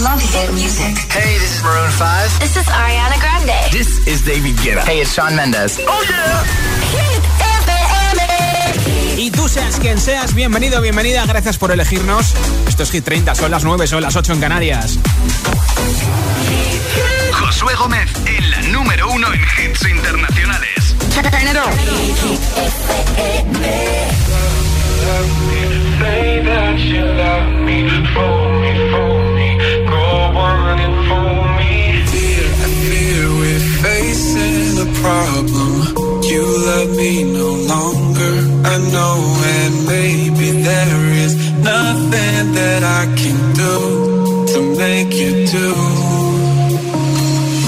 love hit music. Hey, this is Maroon 5. This is Ariana Grande. This is David Guetta. Hey, it's Sean Mendes. Oh, yeah. Hit FM. Y tú seas quien seas, bienvenido, bienvenida, gracias por elegirnos. Esto es Hit 30, son las 9, son las 8 en Canarias. Josué Gómez, en la número 1 en hits internacionales. Say that you love me running for me. Fear, fear, we're facing a problem. You love me no longer, I know, and maybe there is nothing that I can do to make you do.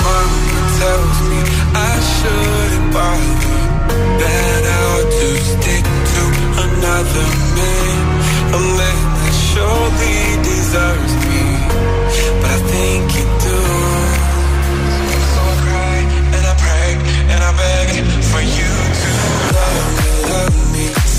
Mama tells me I shouldn't bother, that I'll stick to another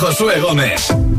Josué Gómez.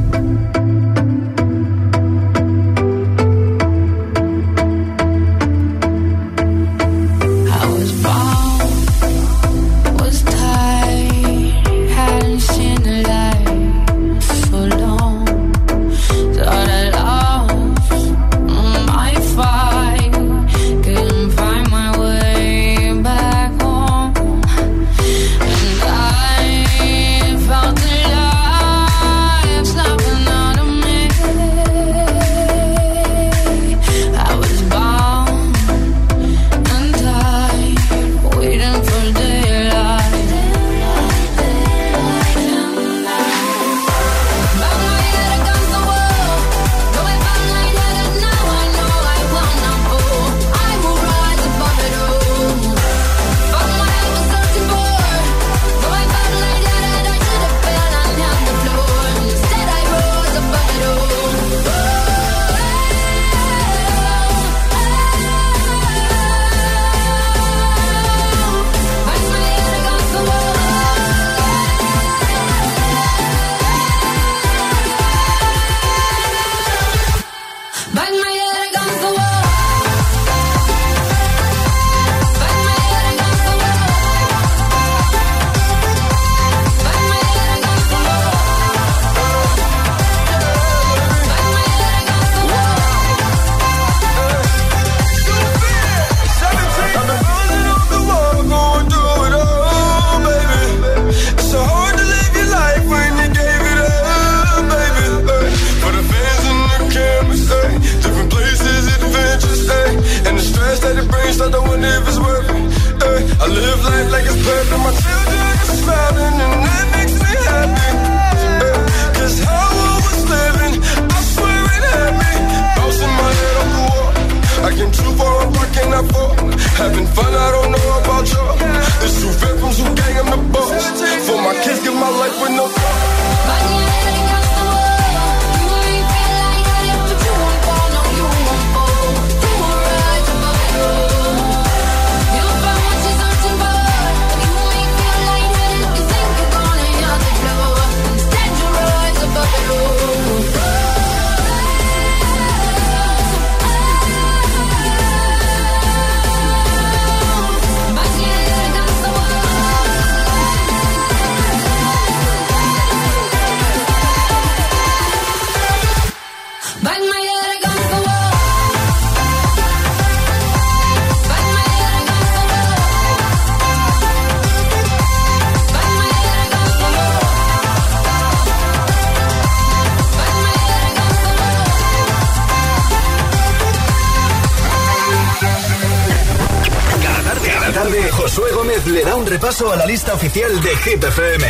a la lista oficial de GPFM.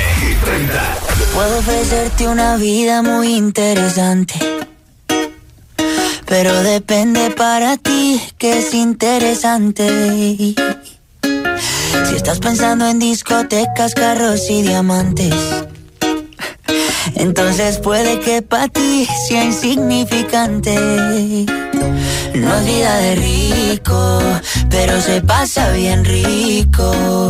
Puedo ofrecerte una vida muy interesante. Pero depende para ti que es interesante. Si estás pensando en discotecas, carros y diamantes. Entonces puede que para ti sea insignificante. No es vida de rico, pero se pasa bien rico.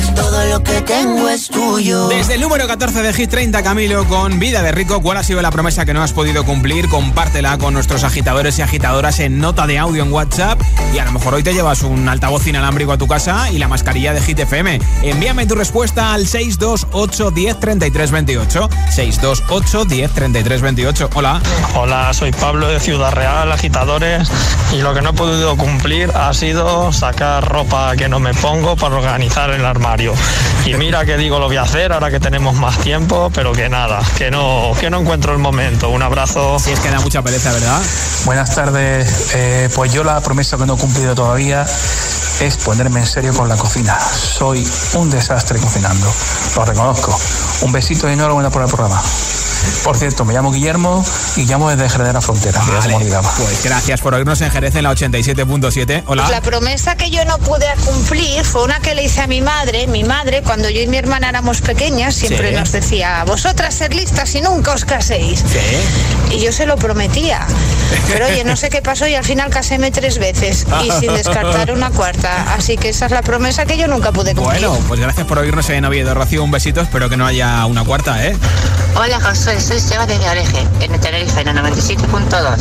todo lo que tengo es tuyo. Desde el número 14 de Hit 30, Camilo, con Vida de Rico, ¿cuál ha sido la promesa que no has podido cumplir? Compártela con nuestros agitadores y agitadoras en nota de audio en WhatsApp. Y a lo mejor hoy te llevas un altavoz inalámbrico a tu casa y la mascarilla de Hit FM. Envíame tu respuesta al 628 10 628 10 Hola. Hola, soy Pablo de Ciudad Real, agitadores. Y lo que no he podido cumplir ha sido sacar ropa que no me pongo para organizar el armario. Y mira que digo, lo voy a hacer ahora que tenemos más tiempo, pero que nada, que no, que no encuentro el momento. Un abrazo. Sí, es que da mucha pereza, ¿verdad? Buenas tardes. Eh, pues yo la promesa que no he cumplido todavía es ponerme en serio con la cocina. Soy un desastre cocinando, lo reconozco. Un besito y enhorabuena por el programa. Por cierto, me llamo Guillermo y llamo desde Jerez Frontera. la pues gracias por oírnos en Jerez en la 87.7. Hola. La promesa que yo no pude cumplir fue una que le hice a mi madre. Mi madre, cuando yo y mi hermana éramos pequeñas, siempre nos decía, vosotras ser listas y nunca os caséis. Y yo se lo prometía. Pero oye, no sé qué pasó y al final caséme tres veces y sin descartar una cuarta. Así que esa es la promesa que yo nunca pude cumplir. Bueno, pues gracias por oírnos en Oviedo. Rocío, un besito. Espero que no haya una cuarta, ¿eh? Hola, soy Seba desde Oreje, en el Tenerife, en el 97.2.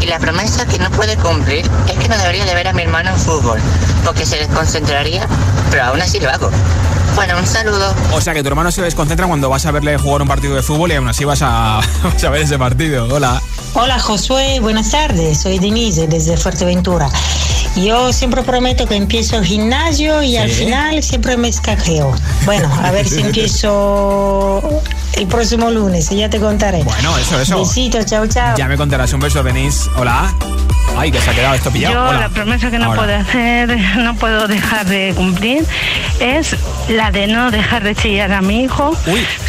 Y la promesa que no puede cumplir es que no debería de ver a mi hermano en fútbol, porque se desconcentraría, pero aún así lo hago. Bueno, un saludo. O sea que tu hermano se desconcentra cuando vas a verle jugar un partido de fútbol y aún así vas a, ver ese partido. Hola. Hola Josué, buenas tardes. Soy Denise desde Fuerteventura. Yo siempre prometo que empiezo gimnasio y al final siempre me escajeo. Bueno, a ver si empiezo el próximo lunes y ya te contaré. Bueno, eso, eso. Besitos, chao, chao. Ya me contarás. Un beso, venís Hola. Ay, que se ha quedado esto pillado. Yo la promesa que no puedo hacer, no puedo dejar de cumplir, es la de no dejar de chillar a mi hijo,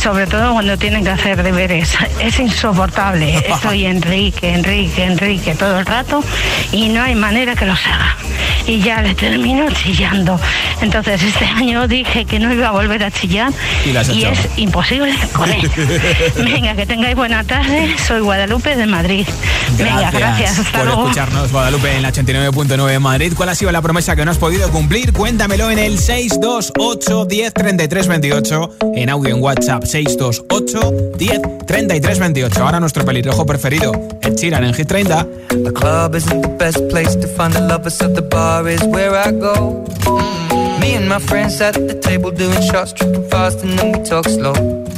sobre todo cuando tiene que hacer deberes. Es insoportable. Estoy Enrique, Enrique, Enrique todo el rato y no hay manera que los haga. Y ya le termino chillando. Entonces este año dije que no iba a volver a chillar y, es imposible Venga, que tengáis buena tarde. Soy Guadalupe de Madrid. Venga, gracias. Hasta luego. Guadalupe, en la 89.9 Madrid. ¿Cuál ha sido la promesa que no has podido cumplir? Cuéntamelo en el 628 10 33 28 en audio en WhatsApp. 628 10 33 28. Ahora nuestro pelirrojo preferido, el Chiran en g 30. The club isn't the best place to find the lovers, bar is where I go. Mm. Me and my friends at the table doing shots, tripping fast, and then we slow.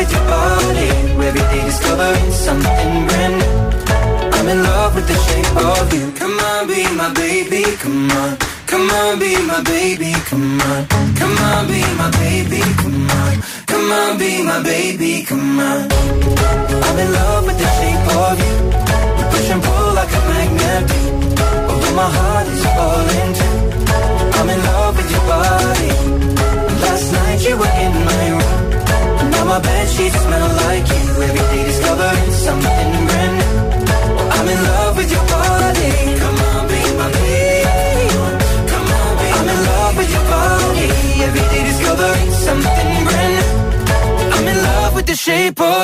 with your body. Every day discovering something brand new. I'm in love with the shape of you. Come on, be my baby, come on. Come on, be my baby, come on. Come on, be my baby, come on. Come on, be my baby, come on. I'm in love with the shape of you. We push and pull like a magnet do. Oh, my heart is falling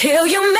kill your man.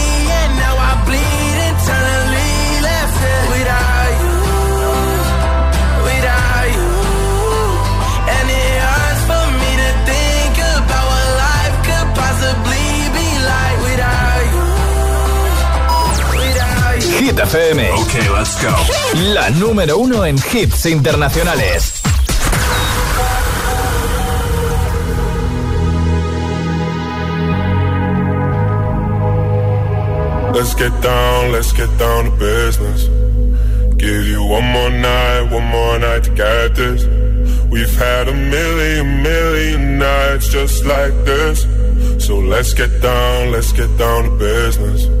Hit FM. Ok, let's go. La número uno en hits internacionales. Let's get down, let's get down to business. Give you one more night, one more night to get this. We've had a million, million nights just like this. So let's get down, let's get down to business.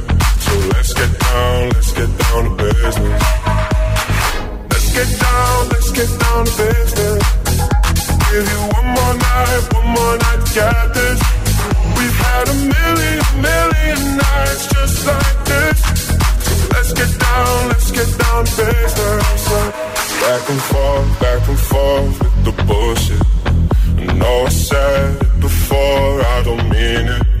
So let's get down, let's get down to business. Let's get down, let's get down to business. Give you one more night, one more night, got this. We've had a million, million nights just like this. let's get down, let's get down to business. Back and forth, back and forth with the bullshit. I know said it before, I don't mean it.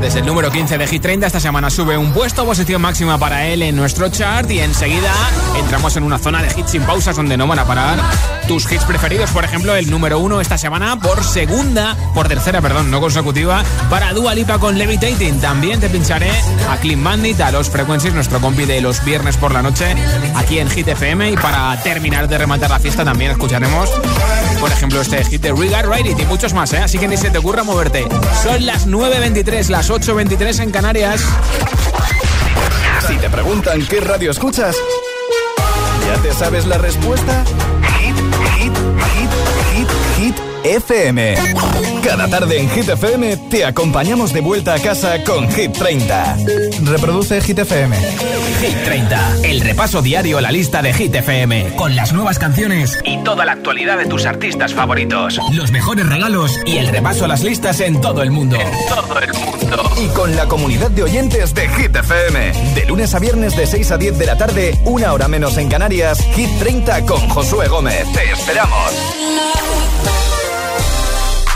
Desde el número 15 de Hit 30 esta semana sube un puesto, posición máxima para él en nuestro chart y enseguida entramos en una zona de hits sin pausas donde no van a parar tus hits preferidos, por ejemplo, el número 1 esta semana por segunda, por tercera, perdón, no consecutiva, para Dua Lipa con Levitating. También te pincharé a Clean Bandit, a Los Frequencies, nuestro compi de los viernes por la noche aquí en Hit FM y para terminar de rematar la fiesta también escucharemos por ejemplo, este hit de Riga Wright y muchos más, ¿eh? Así que ni se te ocurra moverte. Son las 9.23, las 8.23 en Canarias. Si te preguntan qué radio escuchas, ¿ya te sabes la respuesta? FM. Cada tarde en Hit FM te acompañamos de vuelta a casa con Hit 30. Reproduce Hit FM. Hit 30, el repaso diario a la lista de Hit FM, con las nuevas canciones y toda la actualidad de tus artistas favoritos, los mejores regalos y el repaso a las listas en todo el mundo. En todo el mundo. Y con la comunidad de oyentes de Hit FM. De lunes a viernes de 6 a 10 de la tarde, una hora menos en Canarias, Hit 30 con Josué Gómez. Te esperamos.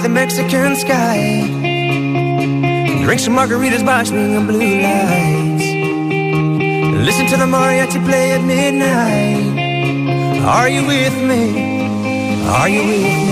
the Mexican sky. Drink some margaritas by swing blue lights. Listen to the mariachi play at midnight. Are you with me? Are you with me?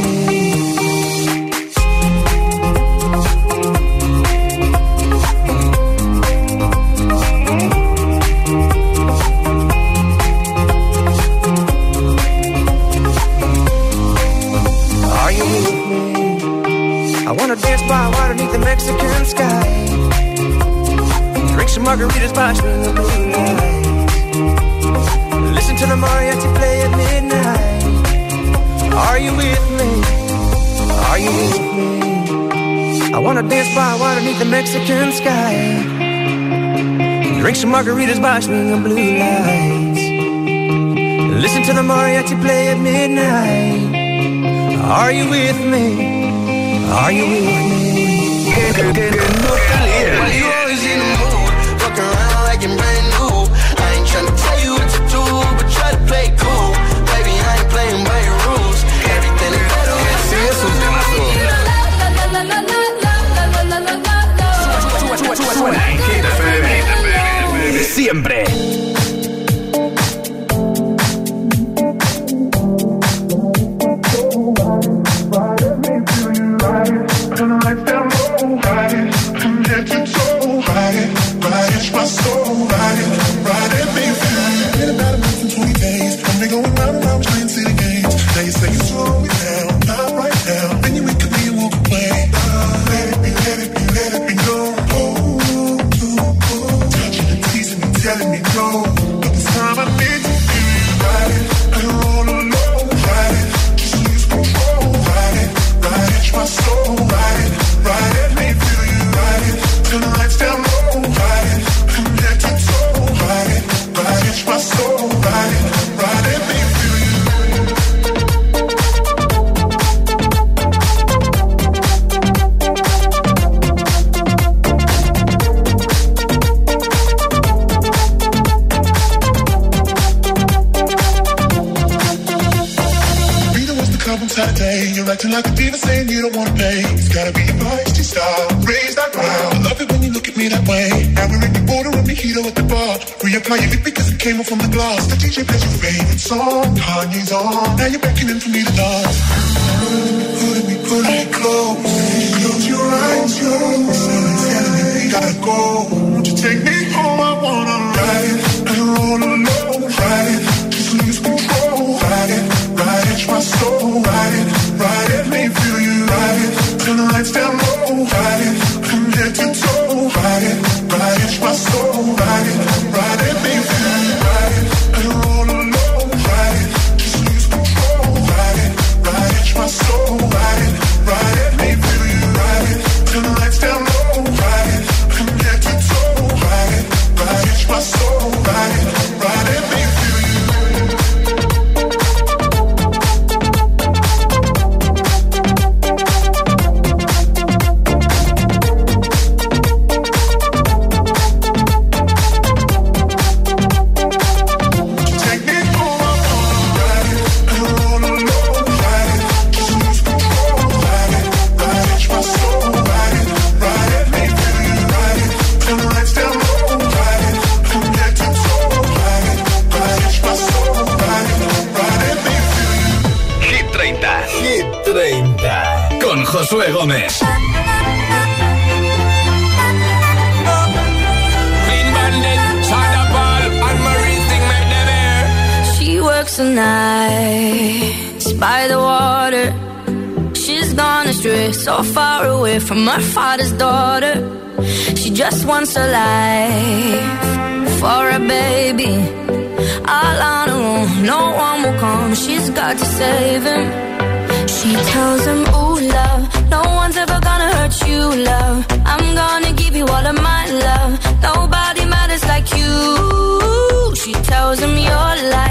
Some margaritas by the blue lights. Listen to the mariachi play at midnight. Are you with me? Are you with me? siempre. like a diva saying you don't wanna play. It's gotta be a feisty style. Raise that crowd. I love it when you look at me that way. Now we're in the border of mojito at the bar. Reapply your it because it came off from the glass. The DJ plays your favorite song. Kanye's on. Now you're beckoning for me to dance. 30. Hit 30. Con Josué Gómez. She works a night by the water. She's gone astray, so far away from her father's daughter. She just wants a life for a baby. all on her own. No one will come. She's got to save him. He tells him, Ooh, love, no one's ever gonna hurt you, love. I'm gonna give you all of my love. Nobody matters like you. She tells him, Your life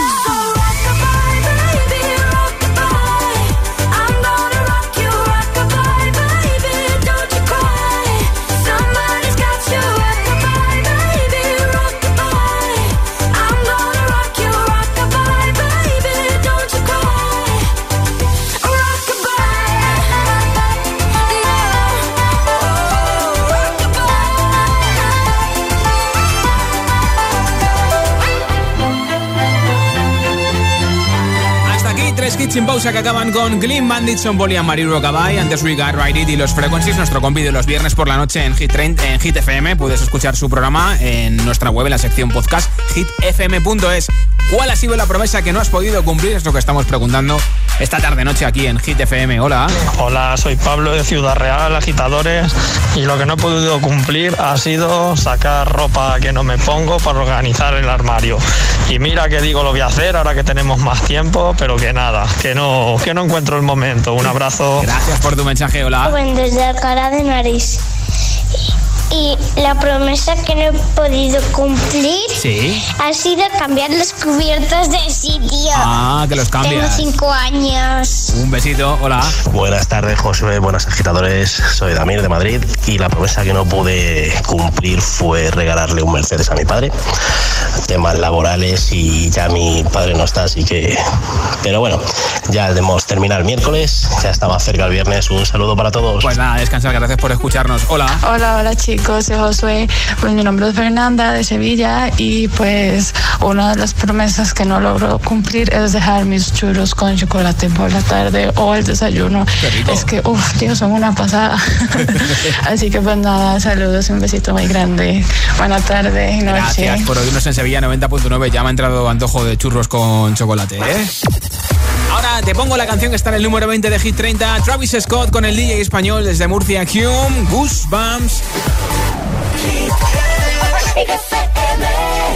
sin pausa que acaban con Glim Bandit, son Bolian, Mariru Rockabye, antes We Got Right It y los Frequencies, nuestro compi los viernes por la noche en Hit, en Hit FM. Puedes escuchar su programa en nuestra web, en la sección podcast hitfm.es. ¿Cuál ha sido la promesa que no has podido cumplir? Es lo que estamos preguntando esta tarde noche aquí en Hit FM. Hola. Hola, soy Pablo de Ciudad Real, agitadores. Y lo que no he podido cumplir ha sido sacar ropa que no me pongo para organizar el armario. Y mira que digo, lo voy a hacer ahora que tenemos más tiempo, pero que nada, que no, que no encuentro el momento. Un abrazo. Gracias por tu mensaje, hola. Bueno, desde cara de Nariz. Y la promesa que no he podido cumplir ¿Sí? ha sido cambiar las cubiertas de sitio. Ah, que los cambias. Tengo cinco años. Un besito, hola. Buenas tardes, José. Buenas agitadores. Soy Damir de Madrid y la promesa que no pude cumplir fue regalarle un Mercedes a mi padre temas laborales y ya mi padre no está, así que... Pero bueno, ya debemos terminar el miércoles, ya estaba cerca el viernes, un saludo para todos. Pues nada, descansar, gracias por escucharnos. Hola. Hola, hola chicos, soy Josué, pues mi nombre es Fernanda de Sevilla y pues una de las promesas que no logro cumplir es dejar mis churros con chocolate por la tarde o el desayuno. Es que, uff, tío, son una pasada. así que pues nada, saludos, un besito muy grande. Buena tarde y noche. Gracias por Sevilla 90.9 ya me ha entrado antojo de churros con chocolate, ¿eh? Ahora te pongo la canción que está en el número 20 de Hit 30, Travis Scott con el DJ español desde Murcia, Hume, Goosebumps.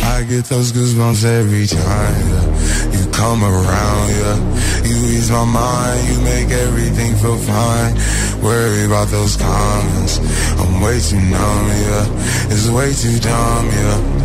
I get those goosebumps every time yeah. you come around, yeah. You ease my mind, you make everything feel fine. Worry about those comments, I'm way too numb, yeah. It's way too dumb, yeah.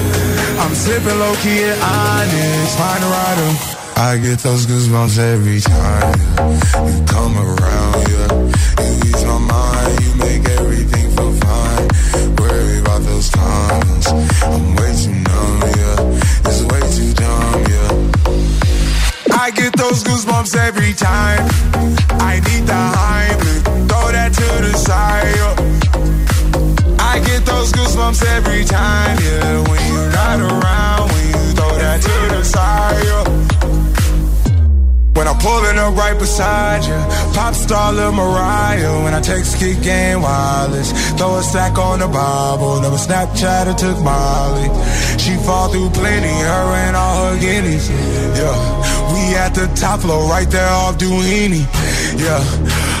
I'm slipping low key and honest. Find a rider. I get those goosebumps every time you come around. Yeah, you ease my mind. You make everything feel fine. Worry about those times. I'm way too numb. Yeah, it's way too dumb. Yeah, I get those goosebumps every time. I need the hype. Throw that to the side. Yeah. I get those goosebumps every time. Yeah beside you. When I'm pulling up right beside you, pop star Lil Mariah. When I take ski game wireless, throw a sack on the Bible. Never Snapchat or took Molly. She fall through plenty, her and all her guineas. Yeah, we at the top floor, right there off Doheny. Yeah.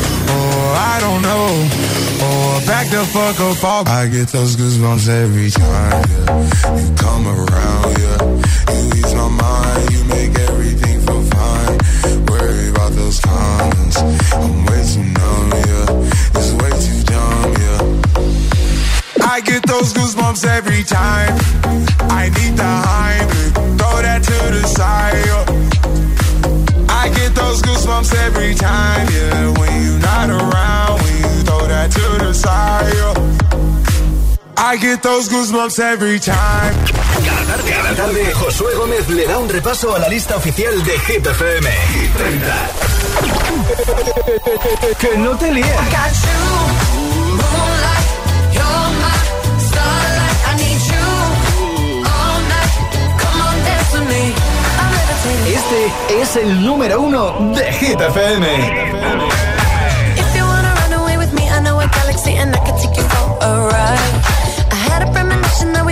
Oh, I don't know. Oh, back the fuck up all. I get those goosebumps every time. Yeah. You come around, yeah. You ease my mind. You make everything feel fine. Worry about those comments. I'm way too numb, yeah. It's way too dumb, yeah. I get those goosebumps every time. I need the high, throw that to the side. Yeah. I get those goosebumps every time, yeah. not around when you throw that to the side. Yo. I get those goosebumps every time. Cada tarde, cada tarde, Josué Gómez le da un repaso a la lista oficial de Hit FM. que no te líes. Este es el número uno de Hit FM.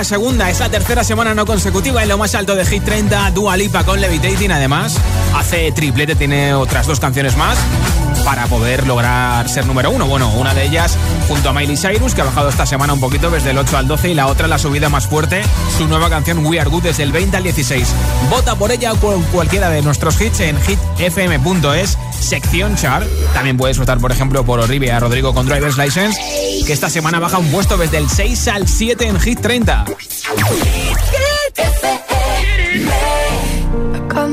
la segunda, esa tercera semana no consecutiva en lo más alto de Hit 30, Dua con Levitating. Además, hace triplete, tiene otras dos canciones más para poder lograr ser número uno. Bueno, una de ellas junto a Miley Cyrus, que ha bajado esta semana un poquito desde el 8 al 12, y la otra la subida más fuerte, su nueva canción We Are Good desde el 20 al 16. Vota por ella o por cualquiera de nuestros hits en hitfm.es, sección Char También puedes votar, por ejemplo, por Olivia Rodrigo con Driver's License, que esta semana baja un puesto desde el 6 al 7 en Hit 30.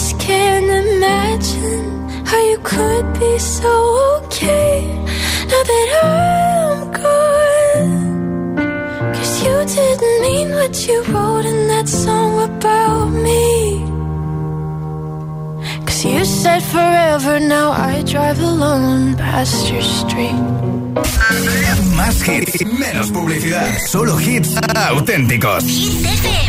just can't imagine how you could be so okay now that I'm gone. Cause you didn't mean what you wrote in that song about me. Cause you said forever, now I drive alone past your street. Más hits, menos publicidad. Solo hits auténticos. hit FM.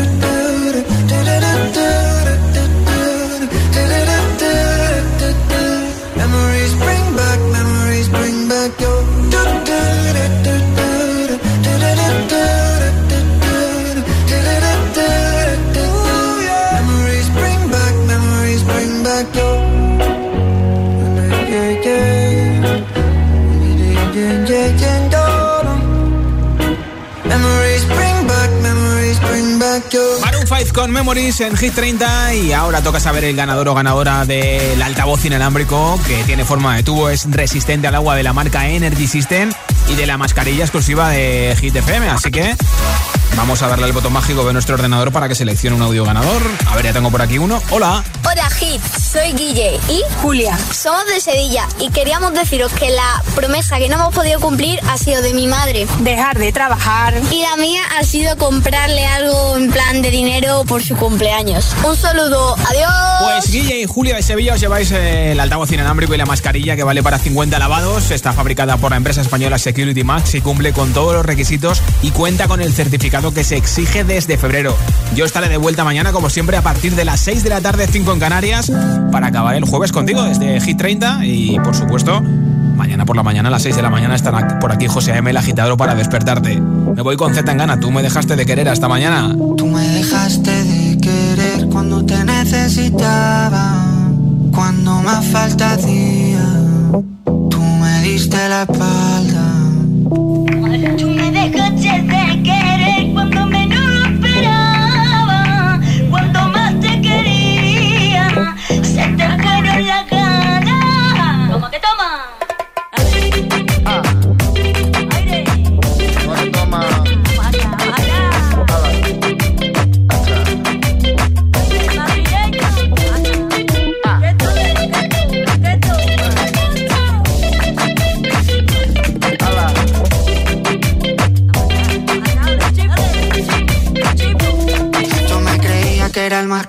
con Memories en Hit 30 y ahora toca saber el ganador o ganadora del altavoz inalámbrico que tiene forma de tubo, es resistente al agua de la marca Energy System y de la mascarilla exclusiva de Hit FM, así que vamos a darle el botón mágico de nuestro ordenador para que seleccione un audio ganador. A ver, ya tengo por aquí uno. Hola. Hola Hits. Soy Guille y Julia. Somos de Sevilla y queríamos deciros que la promesa que no hemos podido cumplir ha sido de mi madre. Dejar de trabajar. Y la mía ha sido comprarle algo en plan de dinero por su cumpleaños. Un saludo, adiós. Pues Guille y Julia de Sevilla os lleváis eh, el altavoz inalámbrico y la mascarilla que vale para 50 lavados. Está fabricada por la empresa española Security Max y cumple con todos los requisitos y cuenta con el certificado que se exige desde febrero. Yo estaré de vuelta mañana como siempre a partir de las 6 de la tarde, 5 en Canarias para acabar el jueves contigo desde g 30 y por supuesto mañana por la mañana a las 6 de la mañana están por aquí José M el agitador para despertarte. Me voy con Z en gana, tú me dejaste de querer hasta mañana. Tú me dejaste de querer cuando te necesitaba, cuando más falta hacía. Tú me diste la espalda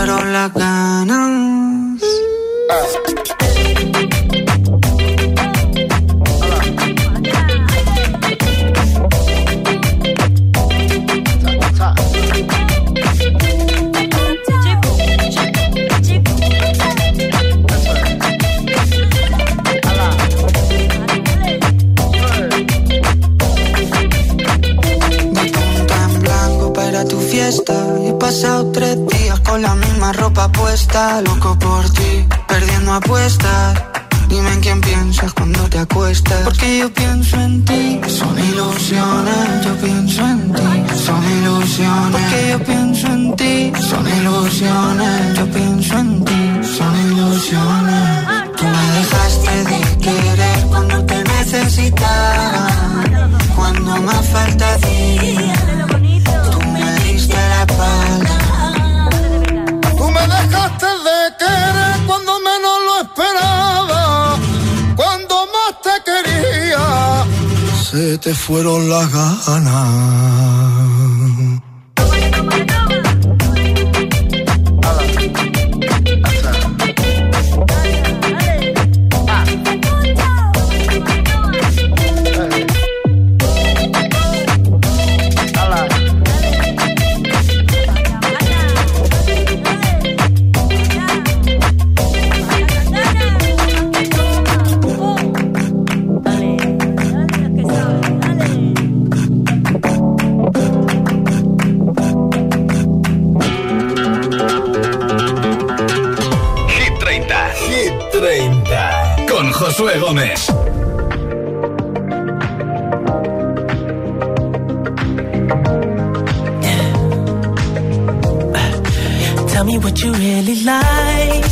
pero la ganan la gana. 30. Hit 30. Con Josué Gómez. Tell me what you really like.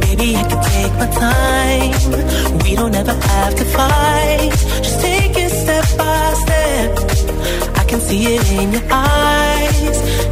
Baby, I can take my time. We don't ever have to fight. Just take it step by step. I can see it in your eyes.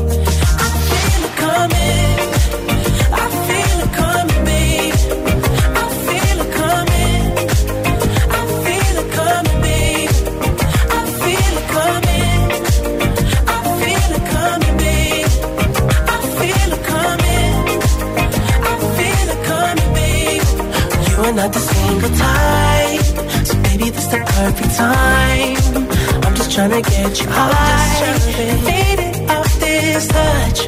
single time. So baby, this the perfect time. I'm just trying to get you high. fade it off this touch.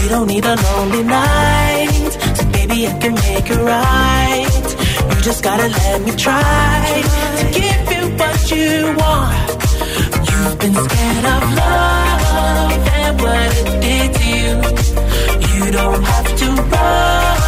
We don't need a lonely night. So baby, I can make it right. You just gotta let me try to give you what you want. You've been scared of love and what it did to you. You don't have to run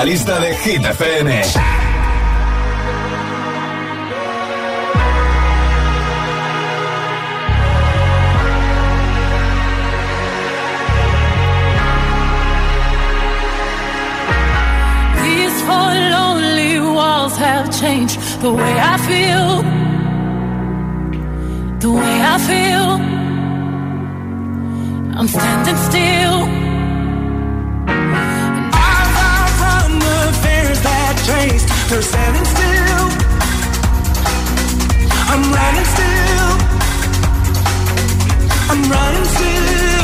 la lista de Hit FM. These four lonely walls have changed the way I feel. The way I feel. I'm standing still. fears that chase, they're standing still. I'm running still. I'm running still.